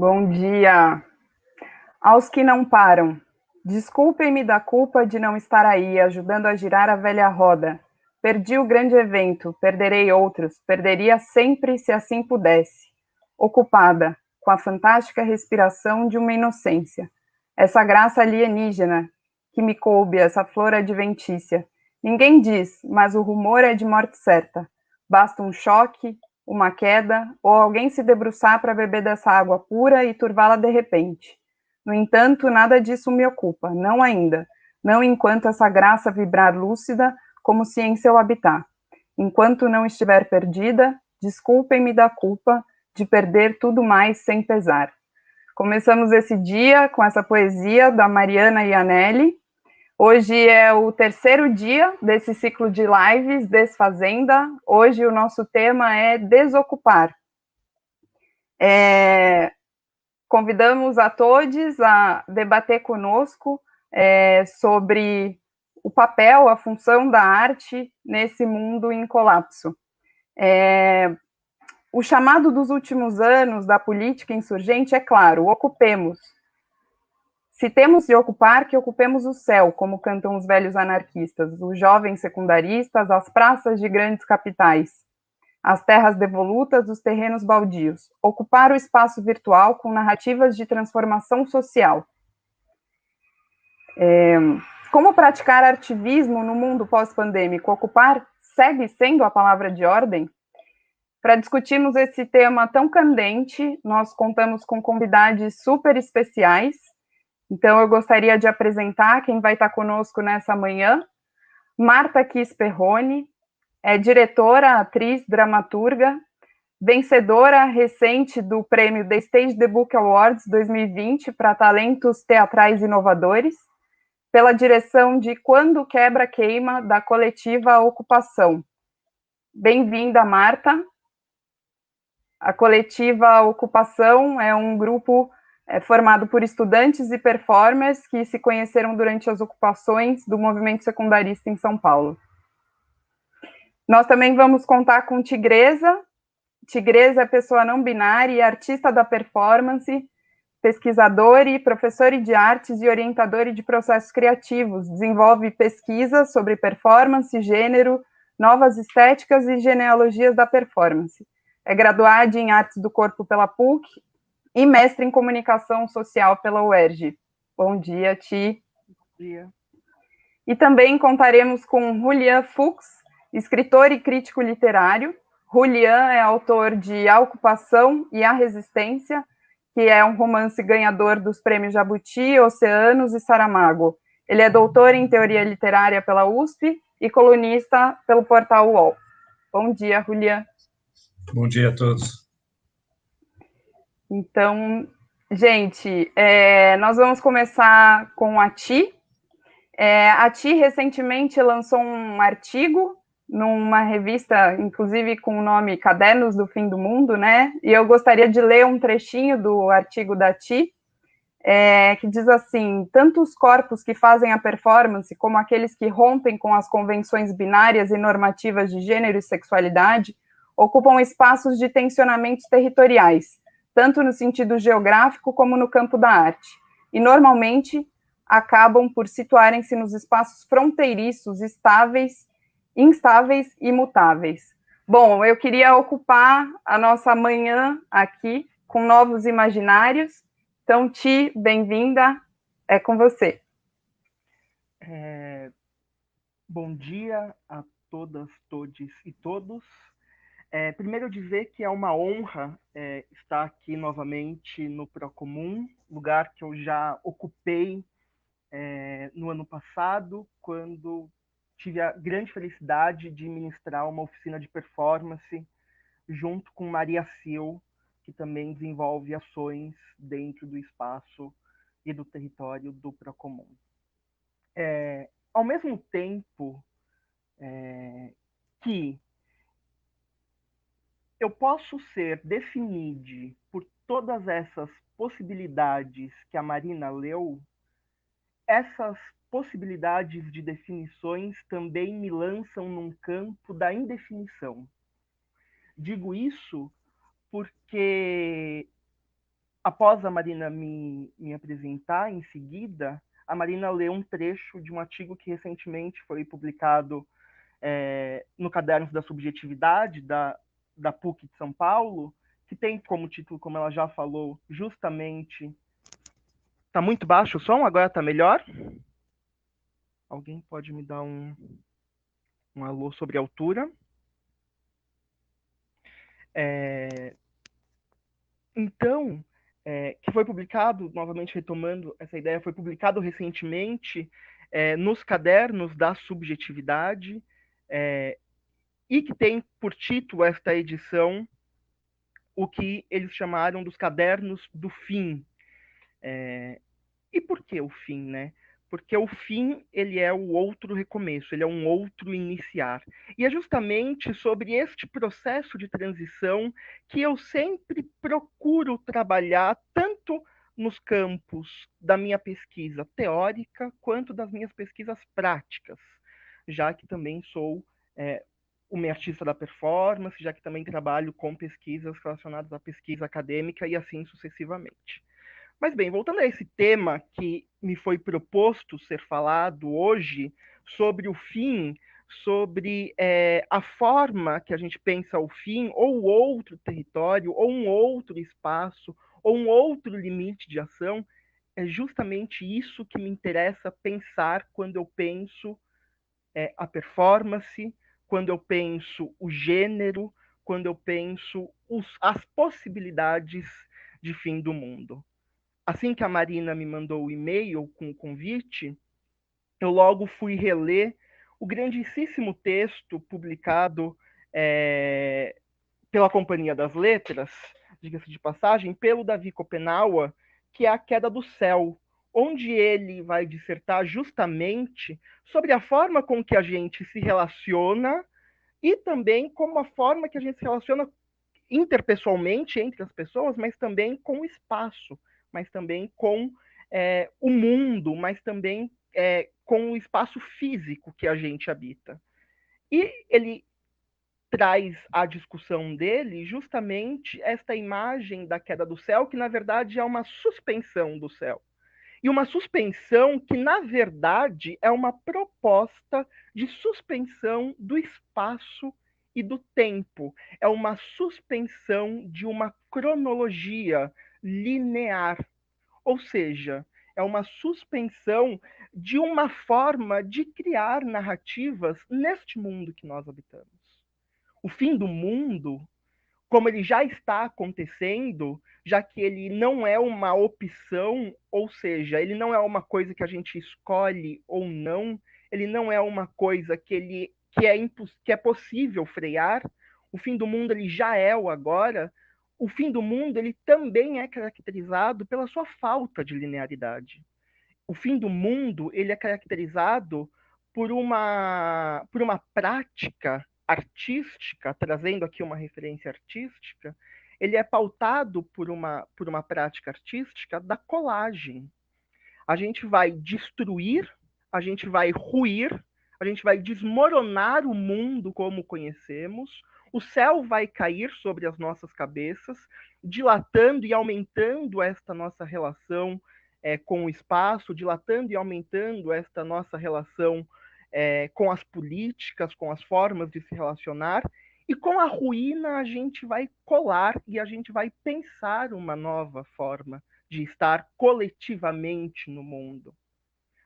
Bom dia. Aos que não param, desculpem-me da culpa de não estar aí, ajudando a girar a velha roda. Perdi o grande evento, perderei outros, perderia sempre se assim pudesse. Ocupada, com a fantástica respiração de uma inocência. Essa graça alienígena que me coube, essa flor adventícia. Ninguém diz, mas o rumor é de morte certa. Basta um choque, uma queda, ou alguém se debruçar para beber dessa água pura e turvá-la de repente. No entanto, nada disso me ocupa, não ainda, não enquanto essa graça vibrar lúcida, como se em seu habitat. Enquanto não estiver perdida, desculpem-me da culpa de perder tudo mais sem pesar. Começamos esse dia com essa poesia da Mariana Ianelli, Hoje é o terceiro dia desse ciclo de lives Desfazenda. Hoje o nosso tema é desocupar. É, convidamos a todos a debater conosco é, sobre o papel, a função da arte nesse mundo em colapso. É, o chamado dos últimos anos da política insurgente é claro: ocupemos, se temos de ocupar, que ocupemos o céu, como cantam os velhos anarquistas, os jovens secundaristas, as praças de grandes capitais, as terras devolutas, os terrenos baldios. Ocupar o espaço virtual com narrativas de transformação social. É, como praticar ativismo no mundo pós-pandêmico? Ocupar segue sendo a palavra de ordem? Para discutirmos esse tema tão candente, nós contamos com convidados super especiais então, eu gostaria de apresentar quem vai estar conosco nessa manhã. Marta Kiss Perrone, é diretora, atriz, dramaturga, vencedora recente do prêmio The Stage The Book Awards 2020 para talentos teatrais inovadores, pela direção de Quando Quebra Queima, da coletiva Ocupação. Bem-vinda, Marta. A coletiva Ocupação é um grupo é formado por estudantes e performers que se conheceram durante as ocupações do movimento secundarista em São Paulo. Nós também vamos contar com Tigresa. Tigresa é pessoa não binária e artista da performance, pesquisador e professor de artes e orientador de processos criativos. Desenvolve pesquisas sobre performance, gênero, novas estéticas e genealogias da performance. É graduada em Artes do Corpo pela PUC e mestre em comunicação social pela UERJ. Bom dia, Ti. Bom dia. E também contaremos com Julian Fuchs, escritor e crítico literário. Julian é autor de A Ocupação e a Resistência, que é um romance ganhador dos prêmios Jabuti, Oceanos e Saramago. Ele é doutor em teoria literária pela USP e colunista pelo portal UOL. Bom dia, Julian. Bom dia a todos. Então, gente, é, nós vamos começar com a Ti. É, a Ti recentemente lançou um artigo numa revista, inclusive com o nome Cadernos do Fim do Mundo, né? E eu gostaria de ler um trechinho do artigo da Ti, é, que diz assim: tanto os corpos que fazem a performance, como aqueles que rompem com as convenções binárias e normativas de gênero e sexualidade, ocupam espaços de tensionamentos territoriais tanto no sentido geográfico como no campo da arte, e normalmente acabam por situarem-se nos espaços fronteiriços, estáveis, instáveis e mutáveis. Bom, eu queria ocupar a nossa manhã aqui com novos imaginários. Então, Ti, bem-vinda, é com você. É, bom dia a todas, todes e todos. É, primeiro dizer que é uma honra é, estar aqui novamente no Procomum, lugar que eu já ocupei é, no ano passado, quando tive a grande felicidade de ministrar uma oficina de performance junto com Maria Sil, que também desenvolve ações dentro do espaço e do território do Procomum. É, ao mesmo tempo é, que eu posso ser definido por todas essas possibilidades que a Marina leu, essas possibilidades de definições também me lançam num campo da indefinição. Digo isso porque após a Marina me, me apresentar, em seguida, a Marina leu um trecho de um artigo que recentemente foi publicado é, no Cadernos da Subjetividade, da, da PUC de São Paulo, que tem como título, como ela já falou, justamente. Está muito baixo o som? Agora está melhor? Alguém pode me dar um, um alô sobre altura? É, então, é, que foi publicado, novamente retomando essa ideia, foi publicado recentemente é, nos cadernos da subjetividade, é, e que tem por título esta edição o que eles chamaram dos cadernos do fim. É, e por que o fim, né? Porque o fim ele é o outro recomeço, ele é um outro iniciar. E é justamente sobre este processo de transição que eu sempre procuro trabalhar tanto nos campos da minha pesquisa teórica quanto das minhas pesquisas práticas, já que também sou é, uma artista da performance, já que também trabalho com pesquisas relacionadas à pesquisa acadêmica e assim sucessivamente. Mas bem, voltando a esse tema que me foi proposto ser falado hoje sobre o fim, sobre é, a forma que a gente pensa o fim, ou outro território, ou um outro espaço, ou um outro limite de ação, é justamente isso que me interessa pensar quando eu penso é, a performance, quando eu penso o gênero, quando eu penso os, as possibilidades de fim do mundo. Assim que a Marina me mandou o e-mail com o convite, eu logo fui reler o grandíssimo texto publicado é, pela Companhia das Letras, diga-se de passagem, pelo Davi Kopenawa, que é A Queda do Céu, onde ele vai dissertar justamente sobre a forma com que a gente se relaciona e também como a forma que a gente se relaciona interpessoalmente entre as pessoas, mas também com o espaço, mas também com é, o mundo, mas também é, com o espaço físico que a gente habita. E ele traz à discussão dele justamente esta imagem da queda do céu, que na verdade é uma suspensão do céu. E uma suspensão que, na verdade, é uma proposta de suspensão do espaço e do tempo. É uma suspensão de uma cronologia linear. Ou seja, é uma suspensão de uma forma de criar narrativas neste mundo que nós habitamos. O fim do mundo, como ele já está acontecendo, já que ele não é uma opção, ou seja, ele não é uma coisa que a gente escolhe ou não, ele não é uma coisa que ele que é que é possível frear. O fim do mundo ele já é o agora. O fim do mundo ele também é caracterizado pela sua falta de linearidade. O fim do mundo ele é caracterizado por uma por uma prática artística, trazendo aqui uma referência artística, ele é pautado por uma, por uma prática artística da colagem. A gente vai destruir, a gente vai ruir, a gente vai desmoronar o mundo como conhecemos, o céu vai cair sobre as nossas cabeças, dilatando e aumentando esta nossa relação é, com o espaço, dilatando e aumentando esta nossa relação é, com as políticas, com as formas de se relacionar, e com a ruína a gente vai colar e a gente vai pensar uma nova forma de estar coletivamente no mundo.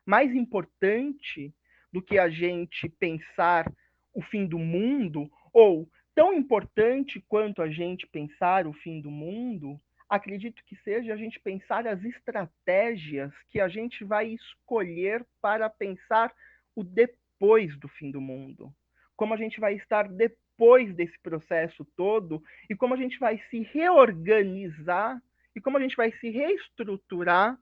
Mais importante do que a gente pensar o fim do mundo, ou tão importante quanto a gente pensar o fim do mundo, acredito que seja a gente pensar as estratégias que a gente vai escolher para pensar o depois do fim do mundo. Como a gente vai estar depois desse processo todo e como a gente vai se reorganizar e como a gente vai se reestruturar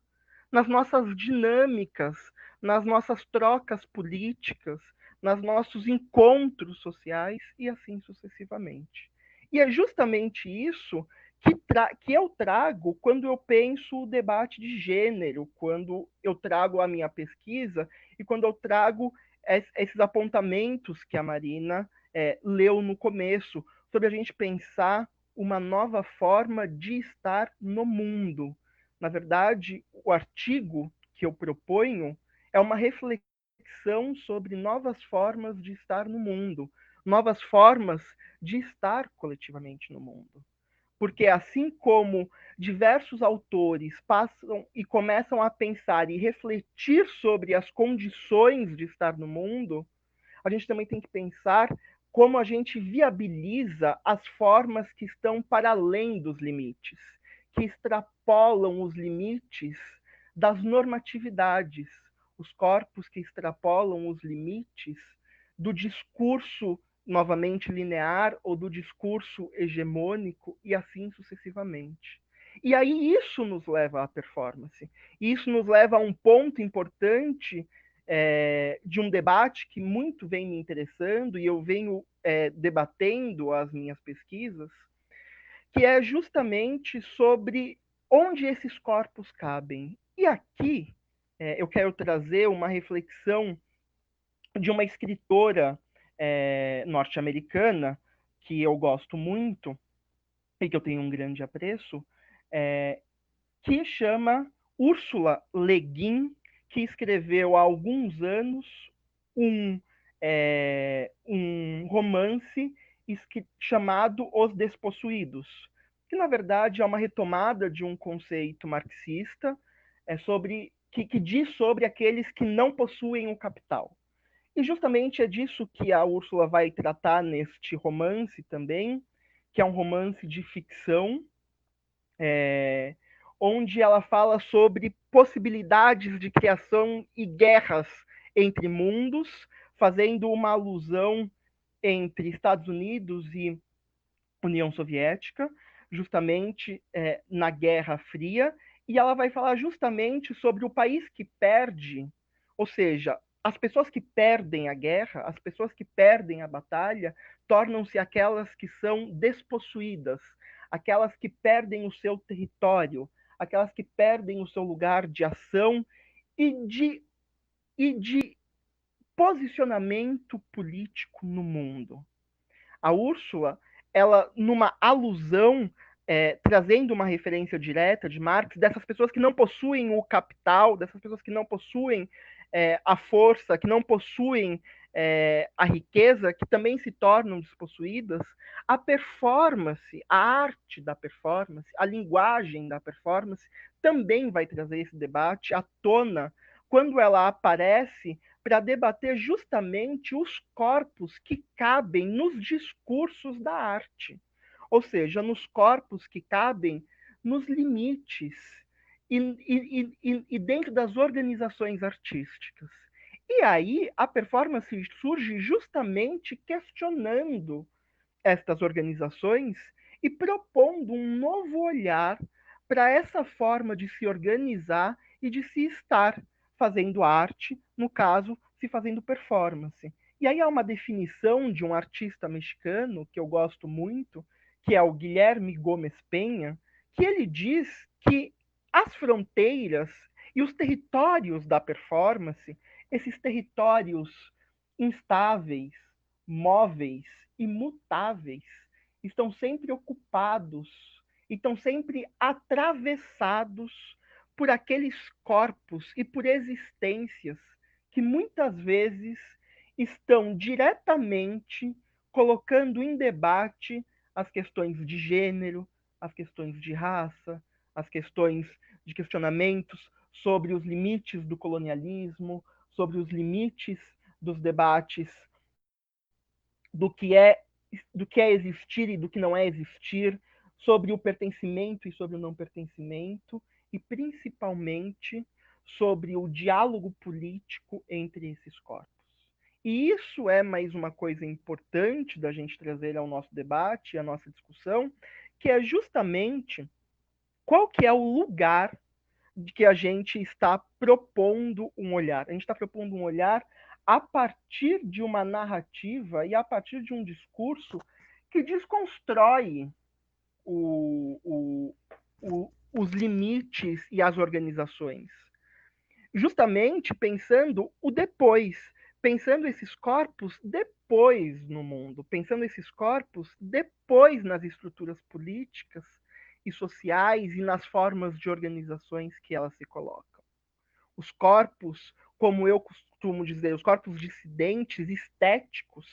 nas nossas dinâmicas, nas nossas trocas políticas, nos nossos encontros sociais e assim sucessivamente. E é justamente isso que, que, eu trago quando eu penso o debate de gênero, quando eu trago a minha pesquisa e quando eu trago esses apontamentos que a Marina é, leu no começo, sobre a gente pensar uma nova forma de estar no mundo. Na verdade, o artigo que eu proponho é uma reflexão sobre novas formas de estar no mundo, novas formas de estar coletivamente no mundo. Porque assim como diversos autores passam e começam a pensar e refletir sobre as condições de estar no mundo, a gente também tem que pensar como a gente viabiliza as formas que estão para além dos limites, que extrapolam os limites das normatividades, os corpos que extrapolam os limites do discurso novamente linear ou do discurso hegemônico e assim sucessivamente. E aí isso nos leva à performance. Isso nos leva a um ponto importante é, de um debate que muito vem me interessando e eu venho é, debatendo as minhas pesquisas, que é justamente sobre onde esses corpos cabem. E aqui é, eu quero trazer uma reflexão de uma escritora é, norte-americana que eu gosto muito e que eu tenho um grande apreço, é, que chama Úrsula Le Guin que escreveu há alguns anos um, é, um romance chamado Os Despossuídos, que na verdade é uma retomada de um conceito marxista é, sobre que, que diz sobre aqueles que não possuem o capital. E justamente é disso que a Úrsula vai tratar neste romance também, que é um romance de ficção, é, onde ela fala sobre possibilidades de criação e guerras entre mundos, fazendo uma alusão entre Estados Unidos e União Soviética, justamente é, na Guerra Fria, e ela vai falar justamente sobre o país que perde, ou seja, as pessoas que perdem a guerra, as pessoas que perdem a batalha, tornam-se aquelas que são despossuídas, aquelas que perdem o seu território, aquelas que perdem o seu lugar de ação e de, e de posicionamento político no mundo. A Úrsula, ela, numa alusão, é, trazendo uma referência direta de Marx, dessas pessoas que não possuem o capital, dessas pessoas que não possuem é, a força, que não possuem é, a riqueza, que também se tornam despossuídas, a performance, a arte da performance, a linguagem da performance também vai trazer esse debate à tona quando ela aparece para debater justamente os corpos que cabem nos discursos da arte, ou seja, nos corpos que cabem nos limites e, e, e, dentro das organizações artísticas. E aí a performance surge justamente questionando estas organizações e propondo um novo olhar para essa forma de se organizar e de se estar fazendo arte, no caso, se fazendo performance. E aí há uma definição de um artista mexicano que eu gosto muito, que é o Guilherme Gomes Penha, que ele diz que as fronteiras e os territórios da performance esses territórios instáveis, móveis, imutáveis, estão sempre ocupados, estão sempre atravessados por aqueles corpos e por existências que muitas vezes estão diretamente colocando em debate as questões de gênero, as questões de raça, as questões de questionamentos sobre os limites do colonialismo, sobre os limites dos debates do que é do que é existir e do que não é existir, sobre o pertencimento e sobre o não pertencimento e principalmente sobre o diálogo político entre esses corpos. E isso é mais uma coisa importante da gente trazer ao nosso debate, à nossa discussão, que é justamente qual que é o lugar de que a gente está propondo um olhar. A gente está propondo um olhar a partir de uma narrativa e a partir de um discurso que desconstrói o, o, o, os limites e as organizações. Justamente pensando o depois, pensando esses corpos depois no mundo, pensando esses corpos depois nas estruturas políticas e sociais e nas formas de organizações que elas se colocam. Os corpos, como eu costumo dizer, os corpos dissidentes estéticos,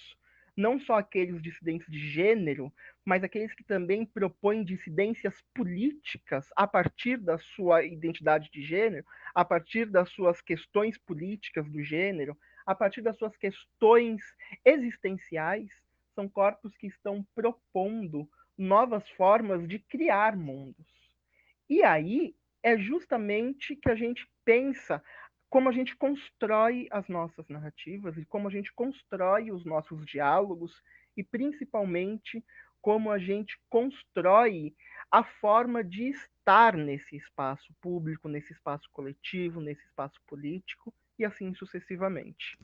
não só aqueles dissidentes de gênero, mas aqueles que também propõem dissidências políticas a partir da sua identidade de gênero, a partir das suas questões políticas do gênero, a partir das suas questões existenciais, são corpos que estão propondo novas formas de criar mundos. E aí é justamente que a gente pensa como a gente constrói as nossas narrativas e como a gente constrói os nossos diálogos e principalmente como a gente constrói a forma de estar nesse espaço público, nesse espaço coletivo, nesse espaço político e assim sucessivamente.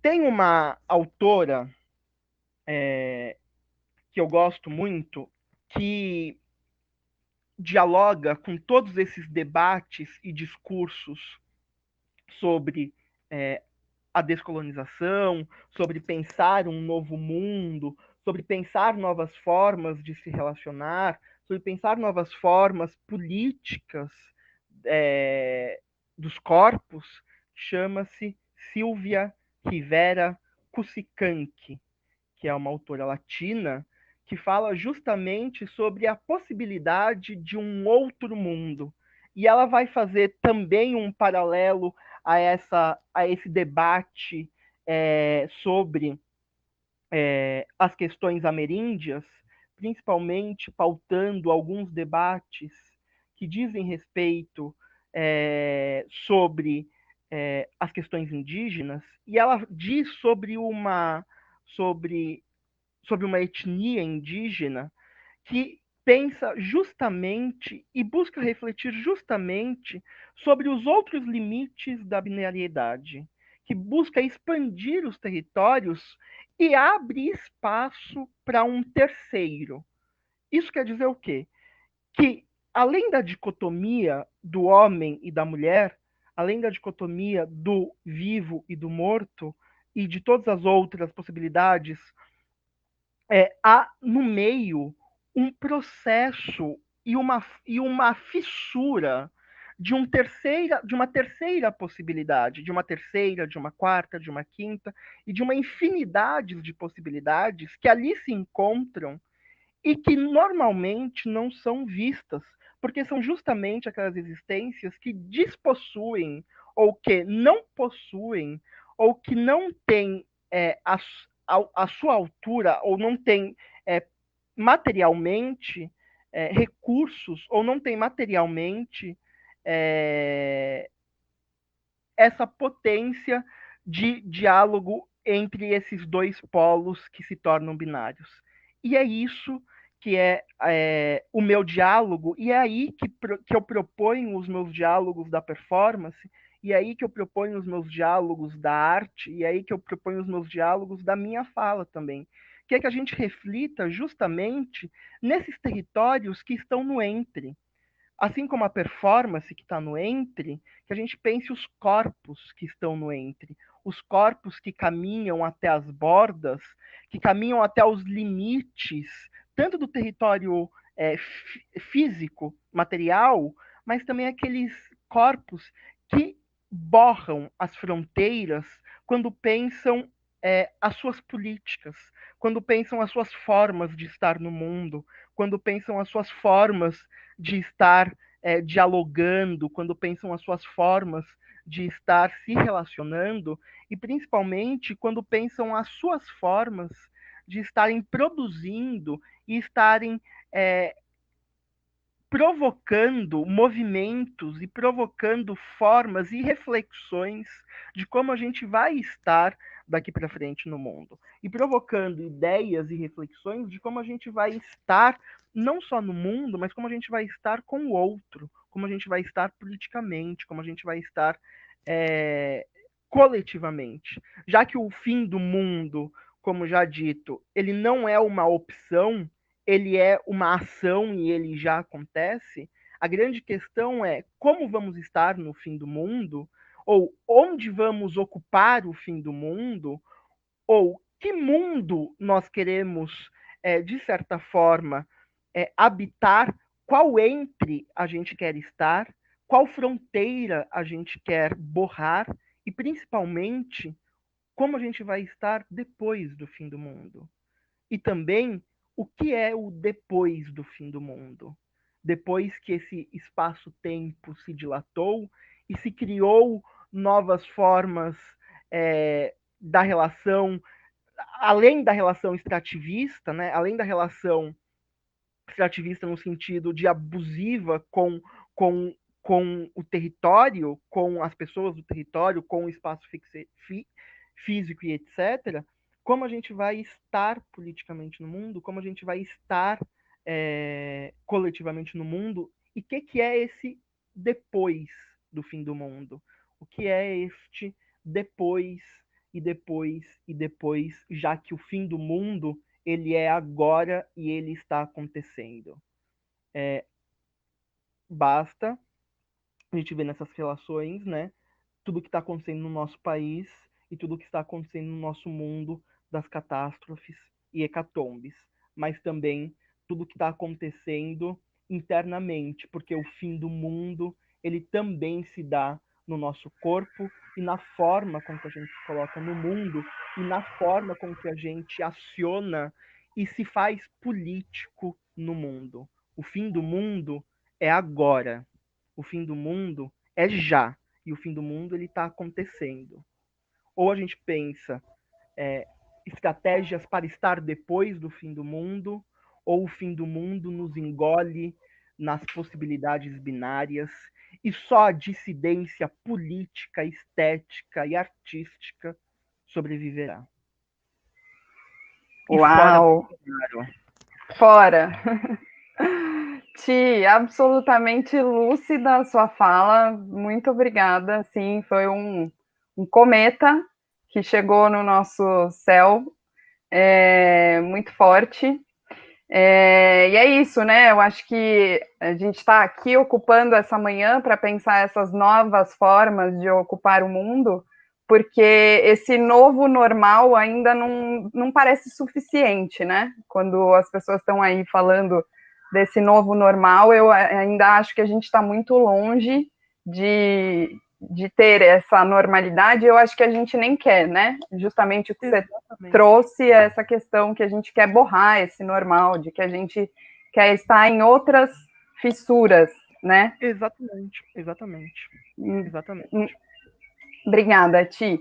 Tem uma autora é, que eu gosto muito, que dialoga com todos esses debates e discursos sobre é, a descolonização, sobre pensar um novo mundo, sobre pensar novas formas de se relacionar, sobre pensar novas formas políticas é, dos corpos, chama-se Silvia Rivera Cusicanqui, que é uma autora latina que fala justamente sobre a possibilidade de um outro mundo. E ela vai fazer também um paralelo a, essa, a esse debate é, sobre é, as questões ameríndias, principalmente pautando alguns debates que dizem respeito é, sobre é, as questões indígenas, e ela diz sobre uma sobre sobre uma etnia indígena que pensa justamente e busca refletir justamente sobre os outros limites da binariedade, que busca expandir os territórios e abre espaço para um terceiro. Isso quer dizer o quê? Que além da dicotomia do homem e da mulher, além da dicotomia do vivo e do morto e de todas as outras possibilidades é, há no meio um processo e uma, e uma fissura de, um terceira, de uma terceira possibilidade, de uma terceira, de uma quarta, de uma quinta, e de uma infinidade de possibilidades que ali se encontram e que normalmente não são vistas, porque são justamente aquelas existências que despossuem, ou que não possuem, ou que não têm é, as, a, a sua altura ou não tem é, materialmente é, recursos ou não tem materialmente é, essa potência de diálogo entre esses dois polos que se tornam binários. E é isso que é, é, o meu diálogo, e é aí que, que eu proponho os meus diálogos da performance, e aí que eu proponho os meus diálogos da arte, e aí que eu proponho os meus diálogos da minha fala também. Que é que a gente reflita justamente nesses territórios que estão no entre. Assim como a performance que está no entre, que a gente pense os corpos que estão no entre, os corpos que caminham até as bordas, que caminham até os limites, tanto do território é, físico, material, mas também aqueles corpos que borram as fronteiras quando pensam é, as suas políticas, quando pensam as suas formas de estar no mundo, quando pensam as suas formas de estar é, dialogando, quando pensam as suas formas de estar se relacionando, e principalmente quando pensam as suas formas de estarem produzindo e estarem é, provocando movimentos e provocando formas e reflexões de como a gente vai estar daqui para frente no mundo. E provocando ideias e reflexões de como a gente vai estar não só no mundo, mas como a gente vai estar com o outro, como a gente vai estar politicamente, como a gente vai estar é, coletivamente, já que o fim do mundo, como já dito, ele não é uma opção ele é uma ação e ele já acontece, a grande questão é como vamos estar no fim do mundo, ou onde vamos ocupar o fim do mundo, ou que mundo nós queremos, é, de certa forma, é, habitar, qual entre a gente quer estar, qual fronteira a gente quer borrar e, principalmente, como a gente vai estar depois do fim do mundo. E também o que é o depois do fim do mundo. Depois que esse espaço-tempo se dilatou e se criou novas formas é, da relação, além da relação extrativista, né, além da relação extrativista no sentido de abusiva com, com, com o território, com as pessoas do território, com o espaço fixe, fi, físico e etc., como a gente vai estar politicamente no mundo, como a gente vai estar é, coletivamente no mundo, e o que, que é esse depois do fim do mundo? O que é este depois e depois e depois, já que o fim do mundo ele é agora e ele está acontecendo. É, basta a gente ver nessas relações, né, tudo que está acontecendo no nosso país e tudo que está acontecendo no nosso mundo das catástrofes e hecatombes, mas também tudo que está acontecendo internamente, porque o fim do mundo ele também se dá no nosso corpo e na forma com que a gente se coloca no mundo e na forma com que a gente aciona e se faz político no mundo. O fim do mundo é agora. O fim do mundo é já. E o fim do mundo ele está acontecendo. Ou a gente pensa é, estratégias para estar depois do fim do mundo, ou o fim do mundo nos engole nas possibilidades binárias e só a dissidência política, estética e artística sobreviverá. E Uau! Fora! fora. Ti, absolutamente lúcida a sua fala, muito obrigada. Sim, foi um, um cometa que chegou no nosso céu é, muito forte. É, e é isso, né? Eu acho que a gente está aqui ocupando essa manhã para pensar essas novas formas de ocupar o mundo, porque esse novo normal ainda não, não parece suficiente, né? Quando as pessoas estão aí falando desse novo normal, eu ainda acho que a gente está muito longe de, de ter essa normalidade, eu acho que a gente nem quer, né? Justamente o que Exatamente. você trouxe é essa questão que a gente quer borrar esse normal, de que a gente quer estar em outras fissuras, né? Exatamente, exatamente, hum, exatamente. Hum. Obrigada, Ti.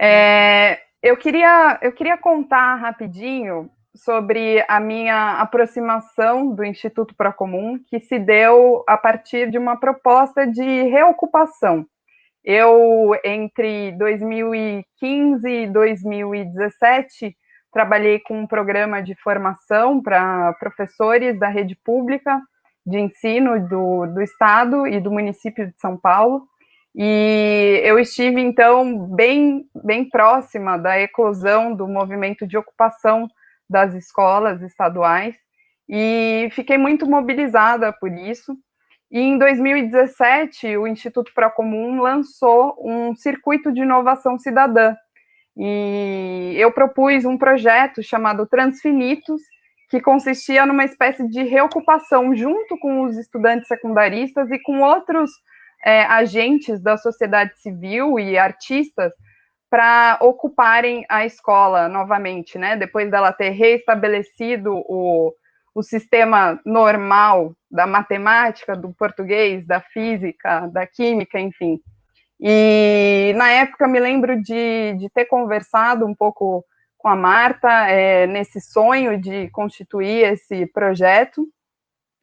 É, eu queria eu queria contar rapidinho sobre a minha aproximação do Instituto Procomum, que se deu a partir de uma proposta de reocupação. Eu, entre 2015 e 2017, trabalhei com um programa de formação para professores da rede pública de ensino do, do estado e do município de São Paulo. E eu estive, então, bem, bem próxima da eclosão do movimento de ocupação das escolas estaduais e fiquei muito mobilizada por isso. E em 2017, o Instituto Procomum lançou um circuito de inovação cidadã. E eu propus um projeto chamado Transfinitos, que consistia numa espécie de reocupação junto com os estudantes secundaristas e com outros é, agentes da sociedade civil e artistas para ocuparem a escola novamente, né? Depois dela ter reestabelecido o, o sistema normal da matemática, do português, da física, da química, enfim. E na época me lembro de, de ter conversado um pouco com a Marta é, nesse sonho de constituir esse projeto.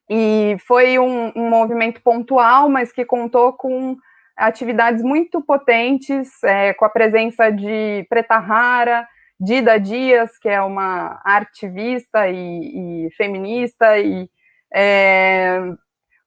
E foi um, um movimento pontual, mas que contou com atividades muito potentes, é, com a presença de Preta Rara, Dida Dias, que é uma artivista e, e feminista, e é,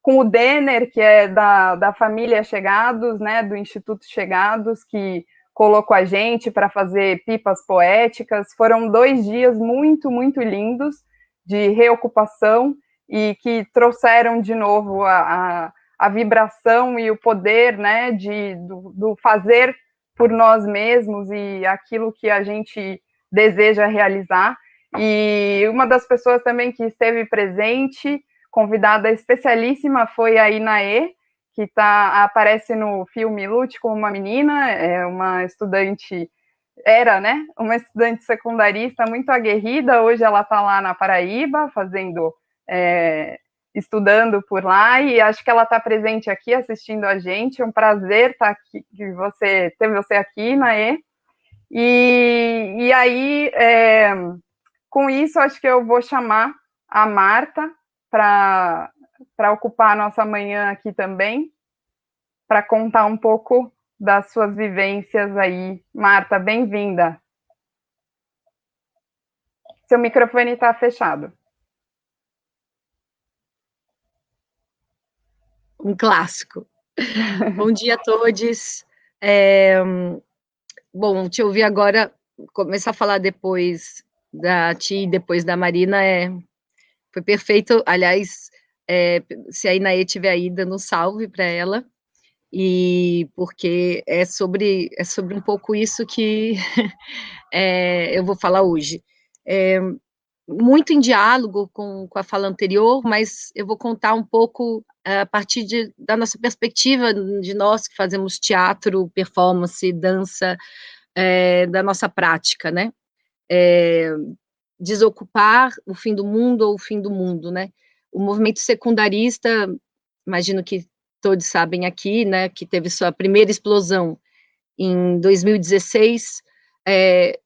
com o Denner, que é da, da família Chegados, né, do Instituto Chegados, que colocou a gente para fazer pipas poéticas. Foram dois dias muito, muito lindos de reocupação e que trouxeram de novo a, a a vibração e o poder, né, de, do, do, fazer por nós mesmos e aquilo que a gente deseja realizar. E uma das pessoas também que esteve presente, convidada especialíssima, foi a Inaê, que tá, aparece no filme Lute com uma menina, é uma estudante, era, né, uma estudante secundarista muito aguerrida, hoje ela está lá na Paraíba, fazendo, é, estudando por lá, e acho que ela está presente aqui, assistindo a gente, é um prazer estar tá aqui, você, ter você aqui, Naê, e, e aí, é, com isso, acho que eu vou chamar a Marta para ocupar a nossa manhã aqui também, para contar um pouco das suas vivências aí. Marta, bem-vinda. Seu microfone está fechado. Um clássico. Bom dia a todos. É, bom, te ouvir agora, começar a falar depois da Ti e depois da Marina é, foi perfeito. Aliás, é, se a Inaê tiver aí, dando um salve para ela, e porque é sobre, é sobre um pouco isso que é, eu vou falar hoje. É, muito em diálogo com, com a fala anterior, mas eu vou contar um pouco a partir de, da nossa perspectiva, de nós que fazemos teatro, performance, dança, é, da nossa prática, né? É, desocupar o fim do mundo ou o fim do mundo, né? O movimento secundarista, imagino que todos sabem aqui, né, que teve sua primeira explosão em 2016, é,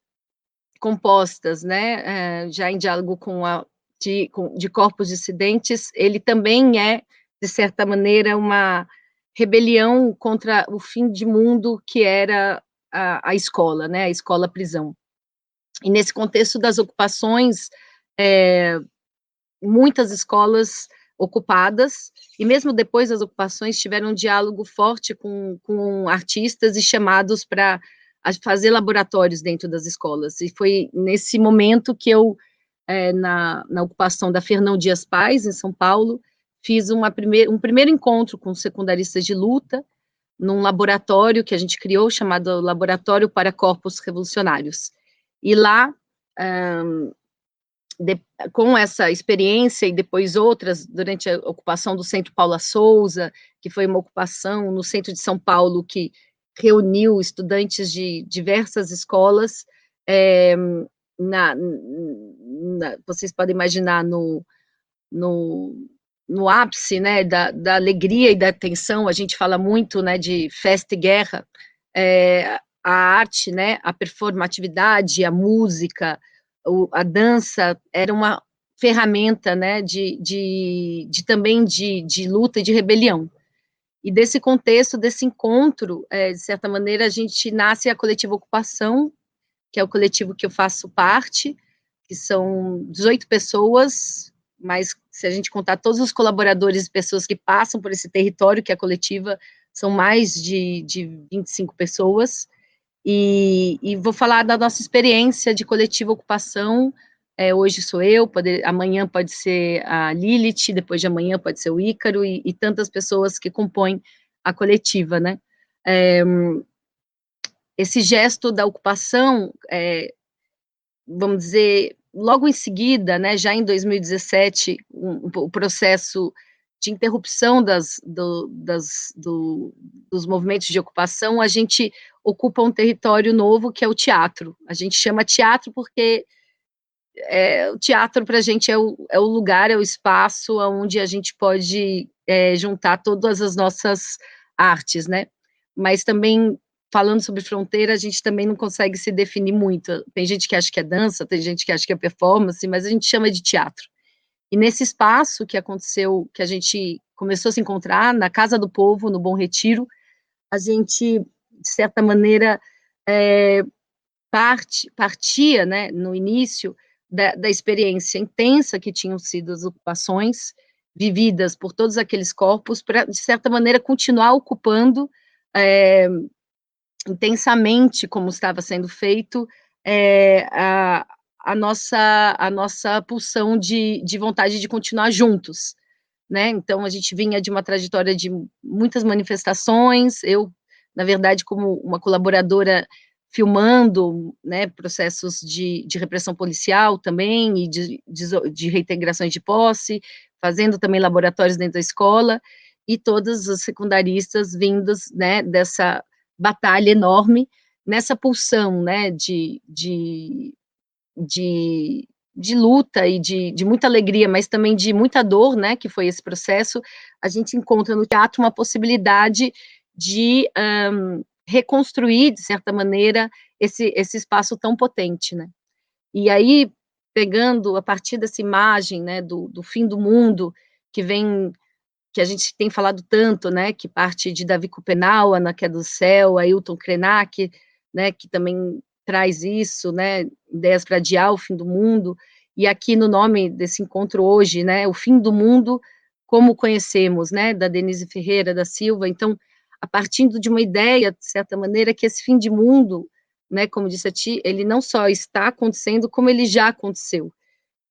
compostas, né, é, já em diálogo com a de, de corpos dissidentes, ele também é, de certa maneira, uma rebelião contra o fim de mundo que era a, a escola, né, a escola-prisão. E nesse contexto das ocupações, é, muitas escolas ocupadas, e mesmo depois das ocupações, tiveram um diálogo forte com, com artistas e chamados para fazer laboratórios dentro das escolas. E foi nesse momento que eu, é, na, na ocupação da Fernão Dias Paz, em São Paulo, fiz uma primeir, um primeiro encontro com secundaristas de luta, num laboratório que a gente criou, chamado Laboratório para Corpos Revolucionários. E lá, um, de, com essa experiência e depois outras, durante a ocupação do Centro Paula Souza, que foi uma ocupação no centro de São Paulo que reuniu estudantes de diversas escolas, é, na, na, vocês podem imaginar no, no, no ápice né, da, da, alegria e da tensão, a gente fala muito né, de festa e guerra, é, a arte, né, a performatividade, a música, o, a dança era uma ferramenta, né, de, de, de também de, de, luta e de rebelião. E desse contexto, desse encontro, é, de certa maneira, a gente nasce a coletiva ocupação, que é o coletivo que eu faço parte, que são 18 pessoas, mas se a gente contar todos os colaboradores e pessoas que passam por esse território, que é a coletiva, são mais de, de 25 pessoas, e, e, vou falar da nossa experiência de coletiva ocupação. É, hoje sou eu, pode, amanhã pode ser a Lilith, depois de amanhã pode ser o Ícaro e, e tantas pessoas que compõem a coletiva, né? É, esse gesto da ocupação, é, vamos dizer, logo em seguida, né, já em 2017, um, o processo de interrupção das, do, das, do, dos movimentos de ocupação, a gente ocupa um território novo que é o teatro. A gente chama teatro porque é, o teatro para a gente é o, é o lugar, é o espaço onde a gente pode é, juntar todas as nossas artes, né? Mas também falando sobre fronteira, a gente também não consegue se definir muito. Tem gente que acha que é dança, tem gente que acha que é performance, mas a gente chama de teatro. E nesse espaço que aconteceu, que a gente começou a se encontrar na Casa do Povo, no Bom Retiro, a gente, de certa maneira, é, parte, partia, né, no início, da, da, experiência intensa que tinham sido as ocupações vividas por todos aqueles corpos, para, de certa maneira, continuar ocupando é, intensamente, como estava sendo feito, é, a, a nossa, a nossa pulsão de, de vontade de continuar juntos, né? Então, a gente vinha de uma trajetória de muitas manifestações, eu, na verdade, como uma colaboradora, filmando, né, processos de, de repressão policial também, e de, de, de reintegrações de posse, fazendo também laboratórios dentro da escola, e todas as secundaristas vindas, né, dessa batalha enorme, nessa pulsão, né, de, de, de, de luta e de, de muita alegria, mas também de muita dor, né, que foi esse processo, a gente encontra no teatro uma possibilidade de um, reconstruir, de certa maneira, esse, esse espaço tão potente, né. E aí, pegando a partir dessa imagem, né, do, do fim do mundo, que vem que a gente tem falado tanto, né, que parte de Davi Copenau, Ana Queda do Céu, Ailton Krenak, né, que também traz isso, né, ideias para adiar o fim do mundo, e aqui no nome desse encontro hoje, né, o fim do mundo como conhecemos, né, da Denise Ferreira da Silva, então, a partir de uma ideia, de certa maneira, que esse fim de mundo, né, como disse a ti, ele não só está acontecendo, como ele já aconteceu,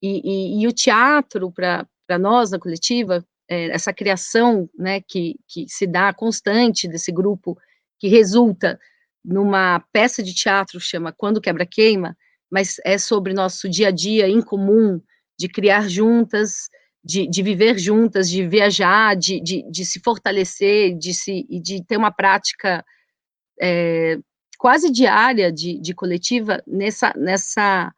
e, e, e o teatro, para nós, na coletiva, é, essa criação, né, que, que se dá constante desse grupo, que resulta numa peça de teatro chama Quando Quebra Queima, mas é sobre nosso dia a dia em comum, de criar juntas, de, de viver juntas, de viajar, de, de, de, se fortalecer, de, se, de ter uma prática é, quase diária de, de coletiva nessa, nessa,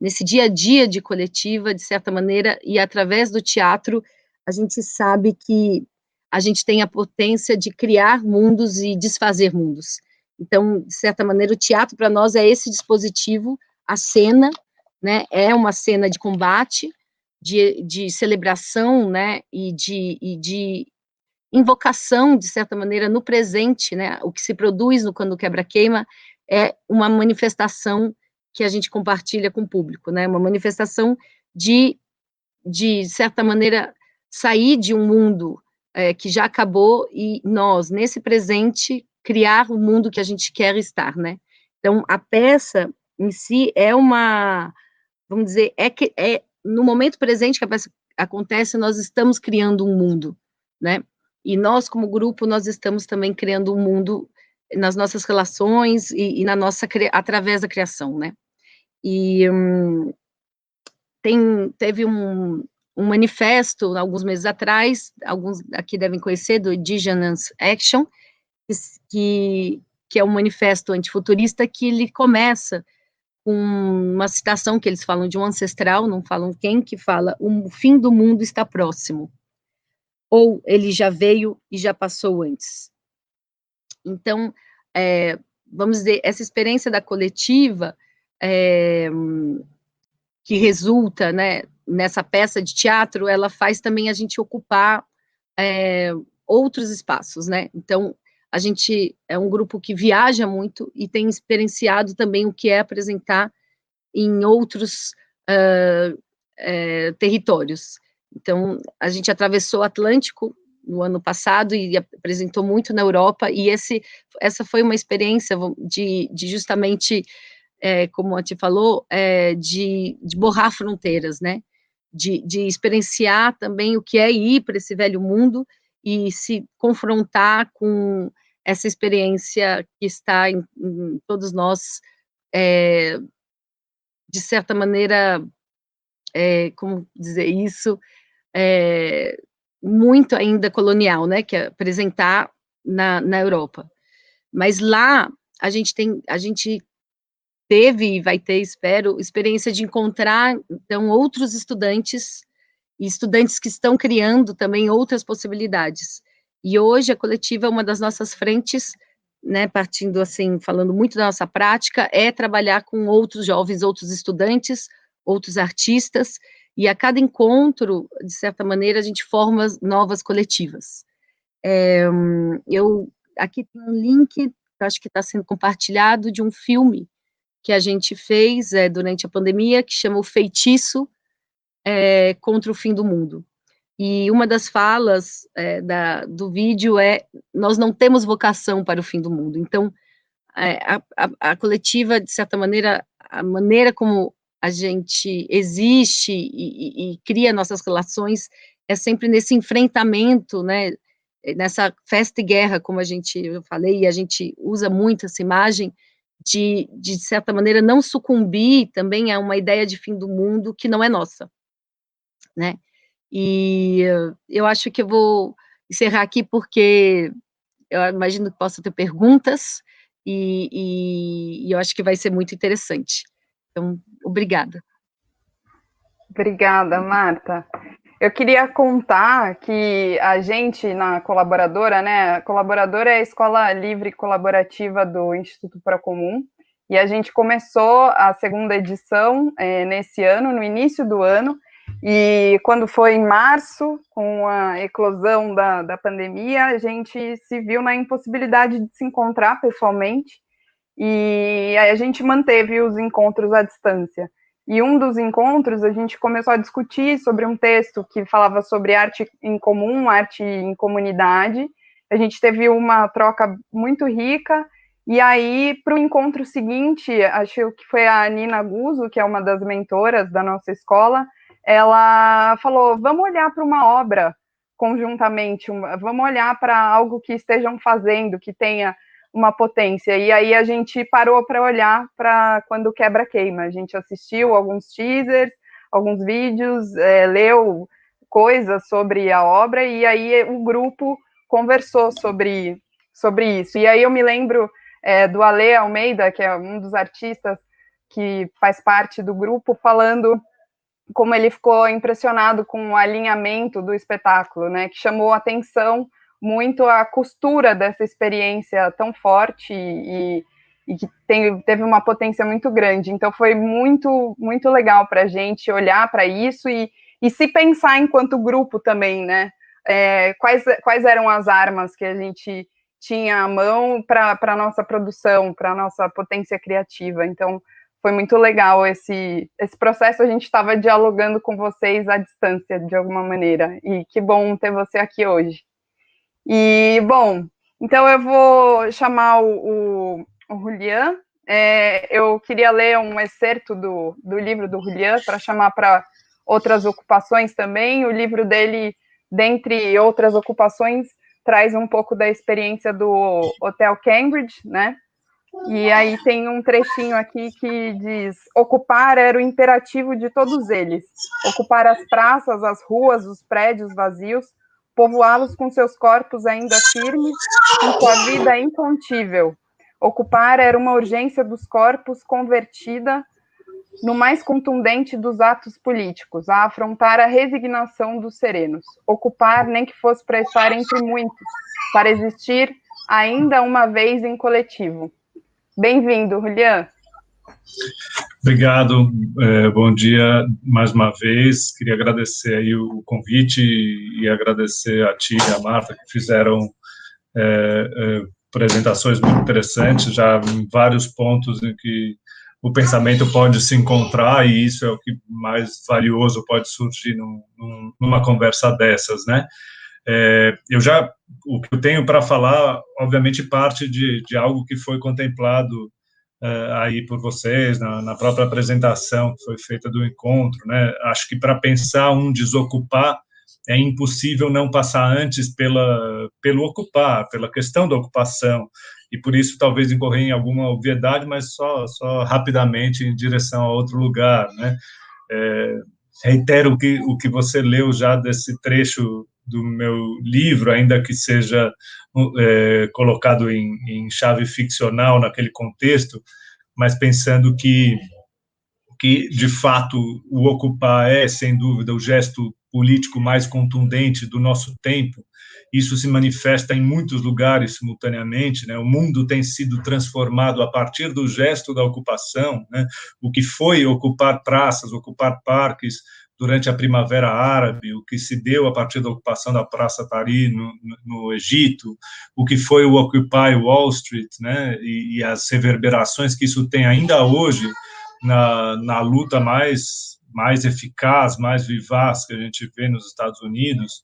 nesse dia a dia de coletiva, de certa maneira, e através do teatro, a gente sabe que a gente tem a potência de criar mundos e desfazer mundos. Então, de certa maneira, o teatro para nós é esse dispositivo, a cena, né, é uma cena de combate, de, de celebração, né, e de, e de invocação, de certa maneira, no presente, né, o que se produz no Quando Quebra-Queima é uma manifestação que a gente compartilha com o público, né, uma manifestação de, de certa maneira, sair de um mundo é, que já acabou e nós, nesse presente, criar o mundo que a gente quer estar, né? Então, a peça em si é uma, vamos dizer, é é no momento presente que a peça acontece, nós estamos criando um mundo, né? E nós, como grupo, nós estamos também criando um mundo nas nossas relações e, e na nossa através da criação, né? E hum, tem teve um, um manifesto alguns meses atrás, alguns aqui devem conhecer do Indigenous Action, que, que é um manifesto antifuturista que ele começa com uma citação que eles falam de um ancestral, não falam quem, que fala, o fim do mundo está próximo, ou ele já veio e já passou antes. Então, é, vamos dizer, essa experiência da coletiva, é, que resulta, né, nessa peça de teatro, ela faz também a gente ocupar é, outros espaços, né, então, a gente é um grupo que viaja muito e tem experienciado também o que é apresentar em outros uh, uh, territórios. Então, a gente atravessou o Atlântico no ano passado e apresentou muito na Europa, e esse, essa foi uma experiência de, de justamente, é, como a te falou, é, de, de borrar fronteiras, né? De, de experienciar também o que é ir para esse velho mundo e se confrontar com essa experiência que está em, em todos nós, é, de certa maneira, é, como dizer isso, é, muito ainda colonial, né, que é apresentar na, na Europa. Mas lá a gente tem, a gente teve e vai ter, espero, experiência de encontrar então outros estudantes e estudantes que estão criando também outras possibilidades. E hoje a coletiva é uma das nossas frentes, né, partindo assim, falando muito da nossa prática, é trabalhar com outros jovens, outros estudantes, outros artistas, e a cada encontro, de certa maneira, a gente forma novas coletivas. É, eu aqui tem um link, acho que está sendo compartilhado, de um filme que a gente fez é, durante a pandemia, que chama O Feitiço é, contra o Fim do Mundo. E uma das falas é, da, do vídeo é: nós não temos vocação para o fim do mundo. Então, é, a, a, a, coletiva, de certa maneira, a maneira como a gente existe e, e, e cria nossas relações é sempre nesse enfrentamento, né? Nessa festa e guerra, como a gente eu falei, e a gente usa muito essa imagem de, de certa maneira, não sucumbir também a uma ideia de fim do mundo que não é nossa, né? E eu acho que eu vou encerrar aqui porque eu imagino que possa ter perguntas e, e, e eu acho que vai ser muito interessante. Então, obrigada. Obrigada, Marta. Eu queria contar que a gente, na colaboradora, né? A colaboradora é a Escola Livre Colaborativa do Instituto Procomum, e a gente começou a segunda edição é, nesse ano, no início do ano, e quando foi em março, com a eclosão da, da pandemia, a gente se viu na impossibilidade de se encontrar pessoalmente, e aí a gente manteve os encontros à distância. E um dos encontros a gente começou a discutir sobre um texto que falava sobre arte em comum, arte em comunidade. A gente teve uma troca muito rica. E aí, para o encontro seguinte, acho que foi a Nina Guzzo, que é uma das mentoras da nossa escola, ela falou: vamos olhar para uma obra conjuntamente, vamos olhar para algo que estejam fazendo, que tenha uma potência. E aí a gente parou para olhar para quando quebra queima. A gente assistiu alguns teasers, alguns vídeos, é, leu coisas sobre a obra e aí o grupo conversou sobre sobre isso. E aí eu me lembro é, do Ale Almeida, que é um dos artistas que faz parte do grupo, falando como ele ficou impressionado com o alinhamento do espetáculo, né, que chamou atenção muito a costura dessa experiência tão forte e, e que tem, teve uma potência muito grande. Então foi muito muito legal para a gente olhar para isso e, e se pensar enquanto grupo também, né? É, quais, quais eram as armas que a gente tinha à mão para a nossa produção, para a nossa potência criativa. Então, foi muito legal esse, esse processo. A gente estava dialogando com vocês à distância, de alguma maneira. E que bom ter você aqui hoje. E, bom, então eu vou chamar o, o, o Julian. É, eu queria ler um excerto do, do livro do Julian para chamar para outras ocupações também. O livro dele, dentre outras ocupações, traz um pouco da experiência do Hotel Cambridge, né? E aí tem um trechinho aqui que diz: ocupar era o imperativo de todos eles. Ocupar as praças, as ruas, os prédios vazios, povoá-los com seus corpos ainda firmes, com sua vida incontível. Ocupar era uma urgência dos corpos convertida no mais contundente dos atos políticos, a afrontar a resignação dos serenos. Ocupar, nem que fosse para estar entre muitos, para existir ainda uma vez em coletivo. Bem-vindo, Julian. Obrigado, é, bom dia mais uma vez. Queria agradecer o convite e agradecer a ti e a Marta que fizeram é, é, apresentações muito interessantes, já em vários pontos em que o pensamento pode se encontrar e isso é o que mais valioso pode surgir num, num, numa conversa dessas, né? É, eu já, o que eu tenho para falar, obviamente, parte de, de algo que foi contemplado uh, aí por vocês, na, na, própria apresentação que foi feita do encontro, né? Acho que para pensar um desocupar, é impossível não passar antes pela, pelo ocupar, pela questão da ocupação, e por isso talvez incorrer em alguma obviedade, mas só, só rapidamente em direção a outro lugar, né? É, reitero o que, o que você leu já desse trecho do meu livro, ainda que seja é, colocado em, em, chave ficcional naquele contexto, mas pensando que, que, de fato, o ocupar é, sem dúvida, o gesto político mais contundente do nosso tempo. Isso se manifesta em muitos lugares simultaneamente. Né? O mundo tem sido transformado a partir do gesto da ocupação. Né? O que foi ocupar praças, ocupar parques, durante a Primavera Árabe, o que se deu a partir da ocupação da Praça Tahrir no, no, Egito, o que foi o Occupy Wall Street, né, e, e, as reverberações que isso tem ainda hoje na, na luta mais, mais eficaz, mais vivaz que a gente vê nos Estados Unidos,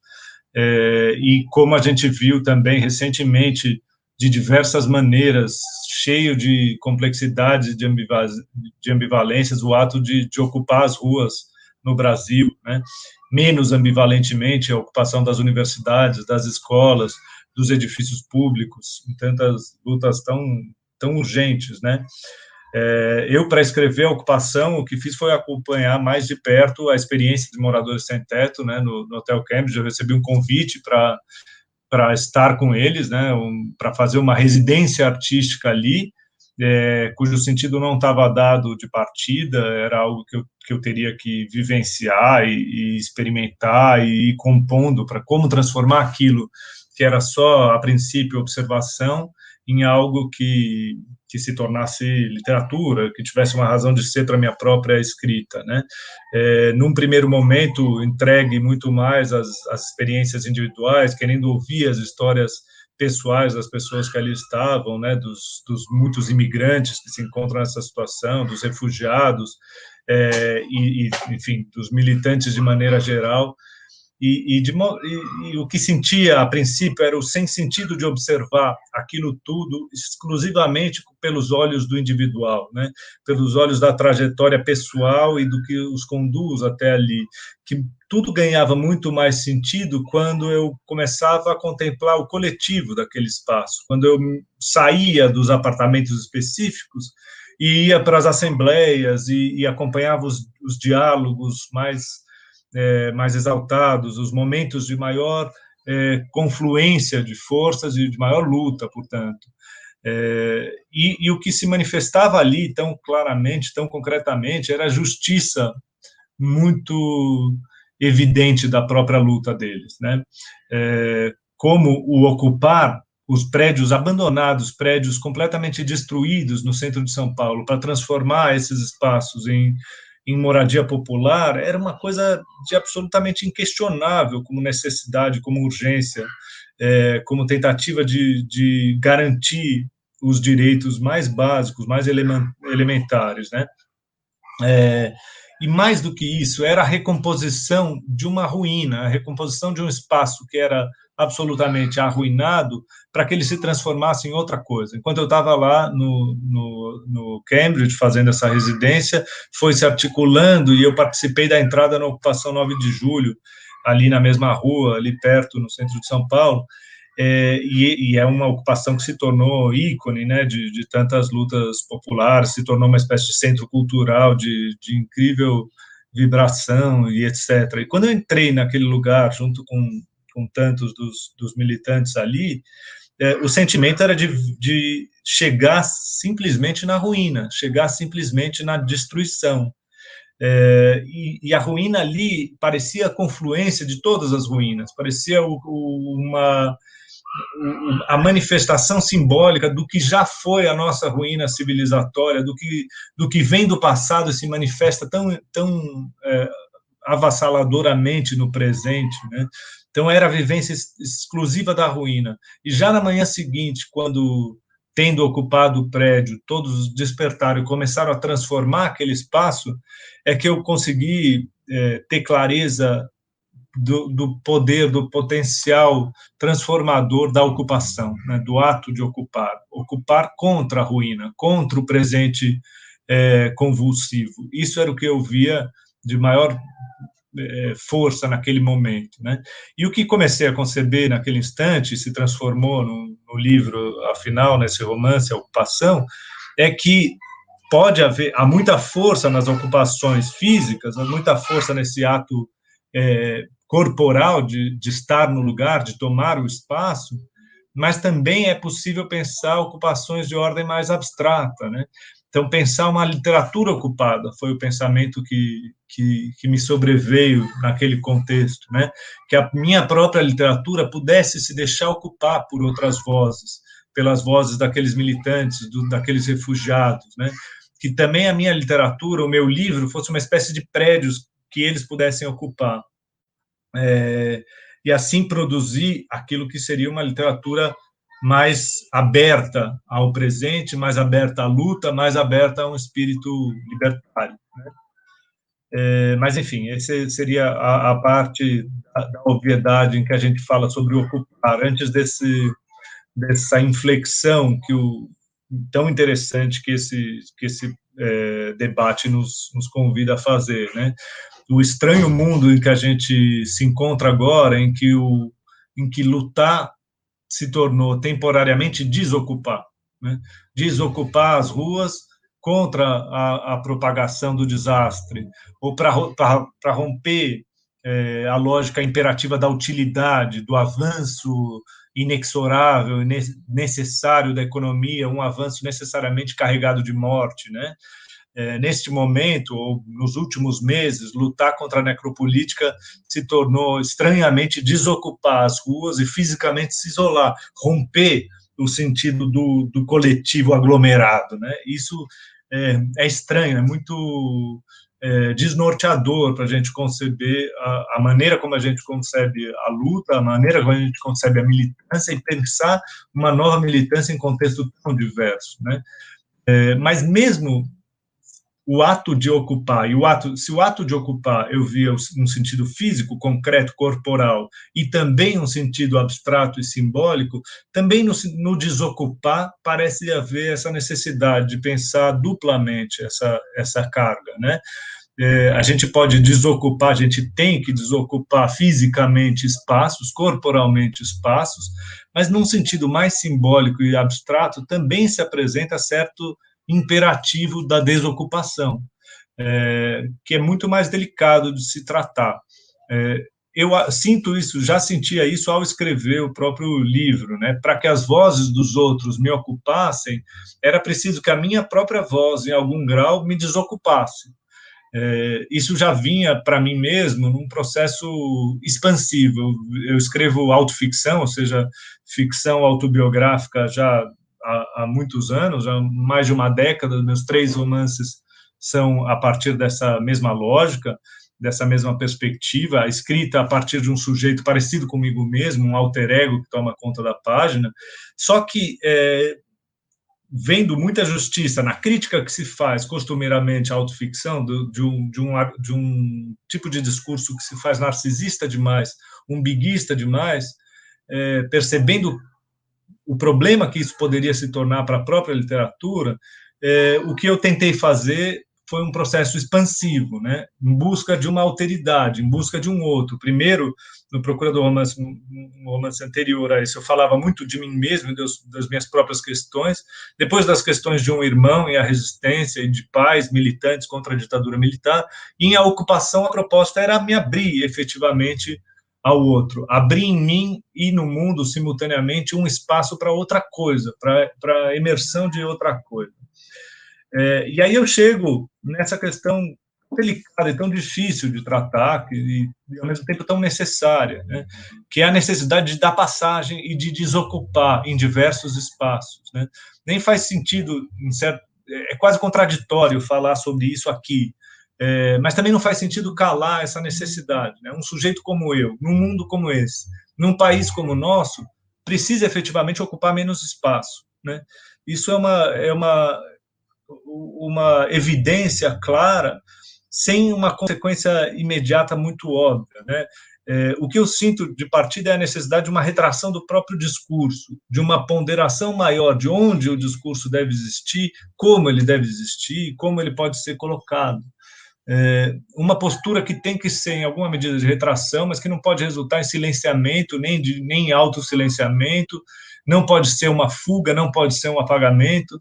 é, e como a gente viu também recentemente, de diversas maneiras, cheio de complexidades, de, ambivalências, o ato de, de ocupar as ruas no Brasil, né? menos ambivalentemente a ocupação das universidades, das escolas, dos edifícios públicos, em tantas lutas tão tão urgentes, né? É, eu, para escrever a ocupação, o que fiz foi acompanhar mais de perto a experiência de moradores sem teto, né, no, no Hotel Cambridge. Eu recebi um convite para estar com eles, né, um, para fazer uma residência artística ali, é, cujo sentido não estava dado de partida, era algo que eu, que eu teria que vivenciar e, e experimentar e ir compondo para como transformar aquilo que era só, a princípio, observação, em algo que, que se tornasse literatura, que tivesse uma razão de ser para minha própria escrita, né? É, num primeiro momento, entregue muito mais as, as experiências individuais, querendo ouvir as histórias pessoais das pessoas que ali estavam, né? Dos, dos muitos imigrantes que se encontram nessa situação, dos refugiados, é, e, e, enfim, dos militantes de maneira geral, e, e, de, e, e, o que sentia a princípio era o sem sentido de observar aquilo tudo exclusivamente pelos olhos do individual, né? pelos olhos da trajetória pessoal e do que os conduz até ali, que tudo ganhava muito mais sentido quando eu começava a contemplar o coletivo daquele espaço, quando eu saía dos apartamentos específicos e ia para as assembleias e, e acompanhava os, os diálogos mais é, mais exaltados, os momentos de maior é, confluência de forças e de maior luta, portanto. É, e, e, o que se manifestava ali tão claramente, tão concretamente, era a justiça muito evidente da própria luta deles, né? É, como o ocupar os prédios abandonados, prédios completamente destruídos no centro de São Paulo, para transformar esses espaços em em moradia popular era uma coisa de absolutamente inquestionável como necessidade, como urgência, é, como tentativa de, de garantir os direitos mais básicos, mais elementares, né? É, e mais do que isso, era a recomposição de uma ruína, a recomposição de um espaço que era absolutamente arruinado para que ele se transformasse em outra coisa. Enquanto eu estava lá no, no, no, Cambridge fazendo essa residência, foi se articulando e eu participei da entrada na ocupação 9 de julho, ali na mesma rua, ali perto, no centro de São Paulo, é, e, e, é uma ocupação que se tornou ícone né, de, de, tantas lutas populares, se tornou uma espécie de centro cultural de, de incrível vibração e etc. E quando eu entrei naquele lugar, junto com com tantos dos, dos militantes ali, é, o sentimento era de, de chegar simplesmente na ruína, chegar simplesmente na destruição. É, e, e, a ruína ali parecia a confluência de todas as ruínas, parecia o, o, uma a manifestação simbólica do que já foi a nossa ruína civilizatória, do que do que vem do passado e se manifesta tão tão é, avassaladoramente no presente, né? Então, era a vivência exclusiva da ruína. E já na manhã seguinte, quando, tendo ocupado o prédio, todos despertaram e começaram a transformar aquele espaço, é que eu consegui é, ter clareza do, do, poder, do potencial transformador da ocupação, né, do ato de ocupar. Ocupar contra a ruína, contra o presente é, convulsivo. Isso era o que eu via de maior é, força naquele momento, né? E o que comecei a conceber naquele instante se transformou no, no livro, afinal, nesse romance, A Ocupação, é que pode haver, há muita força nas ocupações físicas, há muita força nesse ato é, corporal de, de estar no lugar, de tomar o espaço, mas também é possível pensar ocupações de ordem mais abstrata, né? Então, pensar uma literatura ocupada foi o pensamento que, que, que, me sobreveio naquele contexto, né? Que a minha própria literatura pudesse se deixar ocupar por outras vozes, pelas vozes daqueles militantes, do, daqueles refugiados, né? Que também a minha literatura, o meu livro, fosse uma espécie de prédios que eles pudessem ocupar. É, e assim produzir aquilo que seria uma literatura mais aberta ao presente, mais aberta à luta, mais aberta a um espírito libertário. Né? É, mas, enfim, essa seria a, a parte da, da, obviedade em que a gente fala sobre ocupar, antes desse, dessa inflexão que o, tão interessante que esse, que esse é, debate nos, nos convida a fazer, né? O estranho mundo em que a gente se encontra agora, em que, o, em que lutar se tornou temporariamente desocupar. né? desocupar as ruas contra a, a propagação do desastre, ou para romper é, a lógica imperativa da utilidade, do avanço inexorável necessário da economia, um avanço necessariamente carregado de morte, né? É, neste momento, ou nos últimos meses, lutar contra a necropolítica se tornou estranhamente desocupar as ruas e fisicamente se isolar, romper o sentido do, do coletivo aglomerado. Né? Isso é, é estranho, é muito é, desnorteador para a gente conceber a, a, maneira como a gente concebe a luta, a maneira como a gente concebe a militância e pensar uma nova militância em contexto tão diverso, né? É, mas mesmo o ato de ocupar e o ato, se o ato de ocupar eu via um sentido físico, concreto, corporal e também um sentido abstrato e simbólico, também no, no desocupar parece haver essa necessidade de pensar duplamente essa essa carga, né? É, a gente pode desocupar, a gente tem que desocupar fisicamente espaços, corporalmente espaços, mas num sentido mais simbólico e abstrato também se apresenta certo imperativo da desocupação, é, que é muito mais delicado de se tratar. É, eu sinto isso, já sentia isso ao escrever o próprio livro, né? Para que as vozes dos outros me ocupassem, era preciso que a minha própria voz, em algum grau, me desocupasse. É, isso já vinha para mim mesmo num processo expansivo. Eu escrevo autoficção, ou seja, ficção autobiográfica já há, há muitos anos, há mais de uma década, meus três romances são a partir dessa mesma lógica, dessa mesma perspectiva, escrita a partir de um sujeito parecido comigo mesmo, um alter ego que toma conta da página, só que é, vendo muita justiça na crítica que se faz costumeiramente à autoficção, do, de, um, de, um, de um tipo de discurso que se faz narcisista demais, umbiguista demais, é, percebendo o problema que isso poderia se tornar para a própria literatura, é, o que eu tentei fazer foi um processo expansivo, né, em busca de uma alteridade, em busca de um outro. Primeiro, no Procura do Romance, um romance anterior a esse, eu falava muito de mim mesmo, das, das minhas próprias questões, depois das questões de um irmão e a resistência, e de pais militantes contra a ditadura militar, e em A Ocupação, a proposta era me abrir efetivamente ao outro, abrir em mim e no mundo simultaneamente um espaço para outra coisa, para a emersão de outra coisa. É, e aí eu chego nessa questão delicada e tão difícil de tratar, que, e ao mesmo tempo tão necessária, né? que é a necessidade de dar passagem e de desocupar em diversos espaços. Né? Nem faz sentido, certo, é quase contraditório falar sobre isso aqui, é, mas também não faz sentido calar essa necessidade. Né? Um sujeito como eu, num mundo como esse, num país como o nosso, precisa efetivamente ocupar menos espaço. Né? Isso é uma, é uma, uma evidência clara, sem uma consequência imediata muito óbvia. Né? É, o que eu sinto de partida é a necessidade de uma retração do próprio discurso, de uma ponderação maior de onde o discurso deve existir, como ele deve existir, como ele pode ser colocado é, uma postura que tem que ser, em alguma medida, de retração, mas que não pode resultar em silenciamento, nem, de, nem autossilenciamento, não pode ser uma fuga, não pode ser um apagamento.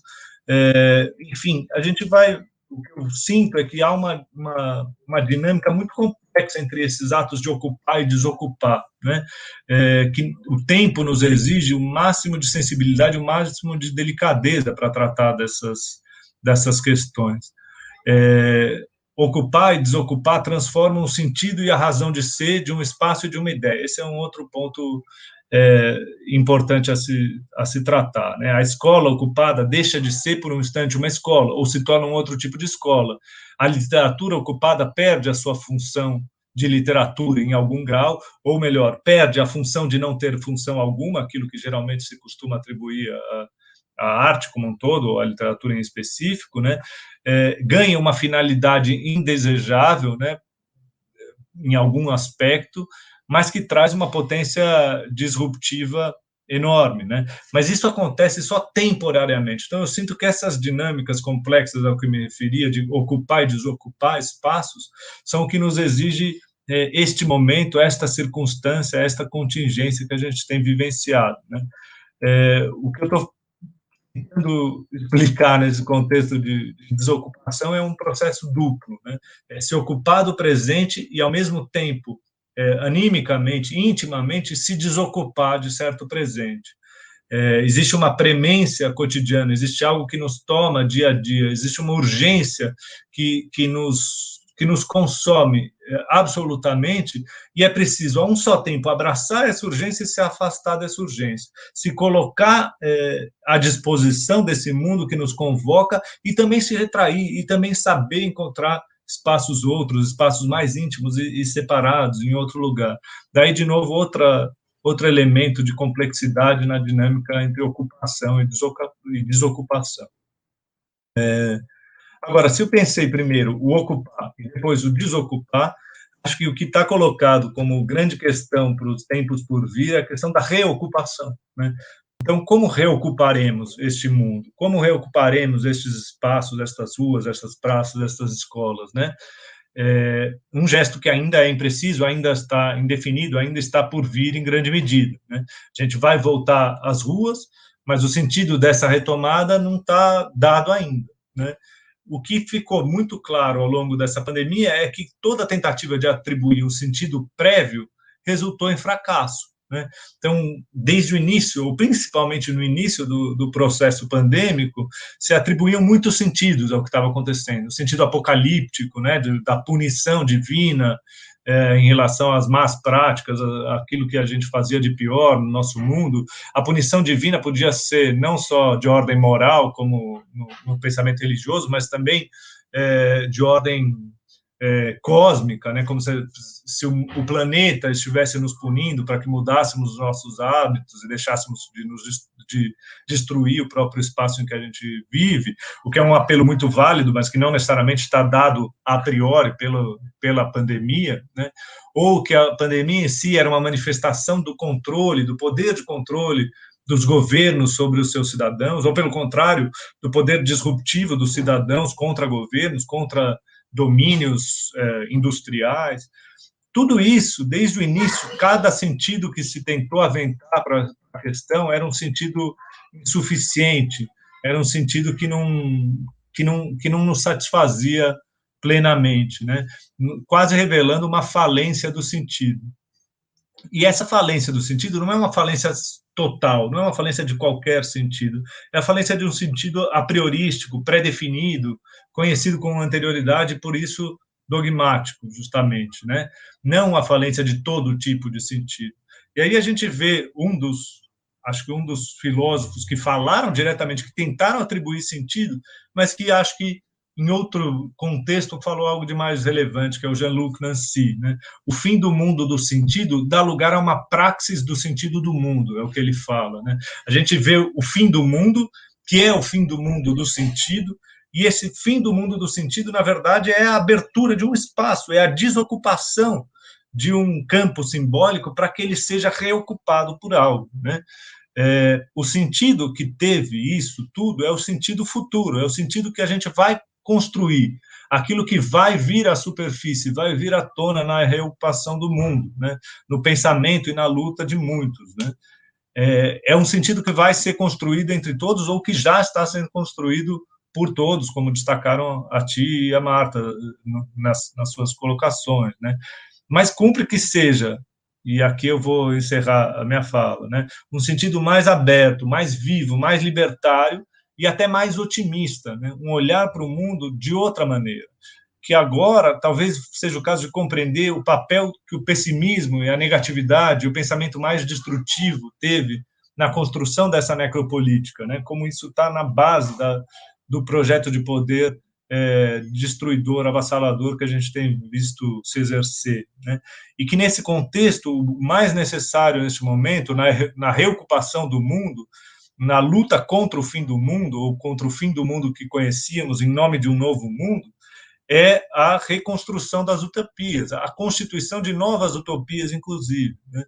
É, enfim, a gente vai. O que eu sinto é que há uma, uma, uma dinâmica muito complexa entre esses atos de ocupar e desocupar, né? É, que o tempo nos exige o máximo de sensibilidade, o máximo de delicadeza para tratar dessas, dessas questões. É, ocupar e desocupar transformam o sentido e a razão de ser de um espaço e de uma ideia. Esse é um outro ponto é, importante a se, a se tratar. Né? A escola ocupada deixa de ser por um instante uma escola, ou se torna um outro tipo de escola. A literatura ocupada perde a sua função de literatura em algum grau, ou melhor, perde a função de não ter função alguma, aquilo que geralmente se costuma atribuir a, a arte como um todo, a literatura em específico, né, é, ganha uma finalidade indesejável, né, em algum aspecto, mas que traz uma potência disruptiva enorme, né? Mas isso acontece só temporariamente. Então eu sinto que essas dinâmicas complexas ao que me referia de ocupar e desocupar espaços são o que nos exige é, este momento, esta circunstância, esta contingência que a gente tem vivenciado, né? É, o que eu estou tentando explicar nesse contexto de, de, desocupação, é um processo duplo, né? É se ocupar do presente e, ao mesmo tempo, é, animicamente, intimamente, se desocupar de certo presente. É, existe uma premência cotidiana, existe algo que nos toma dia a dia, existe uma urgência que, que nos que nos consome é, absolutamente, e é preciso, a um só tempo, abraçar essa urgência e se afastar dessa urgência, se colocar é, à disposição desse mundo que nos convoca e também se retrair, e também saber encontrar espaços outros, espaços mais íntimos e, e separados em outro lugar. Daí, de novo, outra outro elemento de complexidade na dinâmica entre ocupação e desocupação. É, agora, se eu pensei primeiro o ocupar e depois o desocupar, acho que o que está colocado como grande questão para os tempos por vir é a questão da reocupação. Né? Então, como reocuparemos este mundo? Como reocuparemos estes espaços, estas ruas, estas praças, estas escolas, né? é, um gesto que ainda é impreciso, ainda está indefinido, ainda está por vir em grande medida. Né? A gente vai voltar às ruas, mas o sentido dessa retomada não está dado ainda. Né? O que ficou muito claro ao longo dessa pandemia é que toda tentativa de atribuir um sentido prévio resultou em fracasso. Né? Então, desde o início, ou principalmente no início do, do processo pandêmico, se atribuíam muitos sentidos ao que estava acontecendo. O sentido apocalíptico, né, da punição divina é, em relação às más práticas, aquilo que a gente fazia de pior no nosso mundo. A punição divina podia ser não só de ordem moral, como no, no pensamento religioso, mas também é, de ordem é, cósmica, né, como se, se o, planeta estivesse nos punindo para que mudássemos os nossos hábitos e deixássemos de nos de destruir o próprio espaço em que a gente vive, o que é um apelo muito válido, mas que não necessariamente está dado a priori pelo, pela pandemia, né, ou que a pandemia em si era uma manifestação do controle, do poder de controle dos governos sobre os seus cidadãos, ou pelo contrário, do poder disruptivo dos cidadãos contra governos, contra domínios eh, industriais. Tudo isso, desde o início, cada sentido que se tentou aventar para a questão era um sentido insuficiente, era um sentido que não, que não, que não nos satisfazia plenamente, né? quase revelando uma falência do sentido. E essa falência do sentido não é uma falência total, não é uma falência de qualquer sentido, é a falência de um sentido a priorístico, pré-definido, conhecido com anterioridade, por isso dogmático, justamente, né? Não a falência de todo tipo de sentido. E aí a gente vê um dos, acho que um dos filósofos que falaram diretamente, que tentaram atribuir sentido, mas que acho que em outro contexto, falou algo de mais relevante, que é o Jean-Luc Nancy. Né? O fim do mundo do sentido dá lugar a uma praxis do sentido do mundo, é o que ele fala. Né? A gente vê o fim do mundo, que é o fim do mundo do sentido, e esse fim do mundo do sentido, na verdade, é a abertura de um espaço, é a desocupação de um campo simbólico para que ele seja reocupado por algo. Né? É, o sentido que teve isso tudo é o sentido futuro, é o sentido que a gente vai construir, aquilo que vai vir à superfície, vai vir à tona na reocupação do mundo, né? no pensamento e na luta de muitos. Né? É, é um sentido que vai ser construído entre todos ou que já está sendo construído por todos, como destacaram a ti e a Marta nas, nas suas colocações. Né? Mas cumpre que seja e aqui eu vou encerrar a minha fala, né? Um sentido mais aberto, mais vivo, mais libertário, e até mais otimista, né? um olhar para o mundo de outra maneira. Que agora talvez seja o caso de compreender o papel que o pessimismo e a negatividade, o pensamento mais destrutivo teve na construção dessa necropolítica, né? como isso está na base da, do projeto de poder é, destruidor, avassalador que a gente tem visto se exercer. Né? E que nesse contexto, o mais necessário neste momento, na, na reocupação do mundo, na luta contra o fim do mundo, ou contra o fim do mundo que conhecíamos em nome de um novo mundo, é a reconstrução das utopias, a constituição de novas utopias, inclusive, né?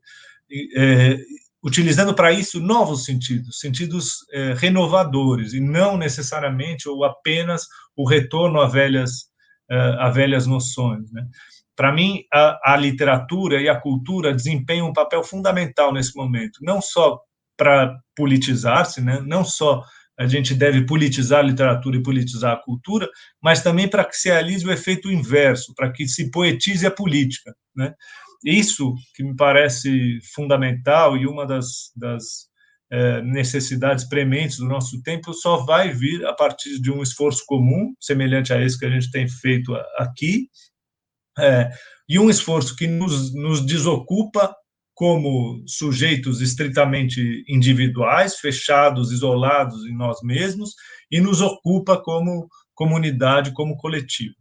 é, utilizando para isso novos sentidos, sentidos é, renovadores, e não necessariamente ou apenas o retorno a velhas, é, a velhas noções. Né? Para mim, a, a literatura e a cultura desempenham um papel fundamental nesse momento, não só para politizar-se, né? não só a gente deve politizar a literatura e politizar a cultura, mas também para que se realize o efeito inverso, para que se poetize a política. Né? Isso que me parece fundamental e uma das, das é, necessidades prementes do nosso tempo só vai vir a partir de um esforço comum, semelhante a esse que a gente tem feito aqui, é, e um esforço que nos, nos desocupa como sujeitos estritamente individuais, fechados, isolados em nós mesmos, e nos ocupa como comunidade, como coletivo.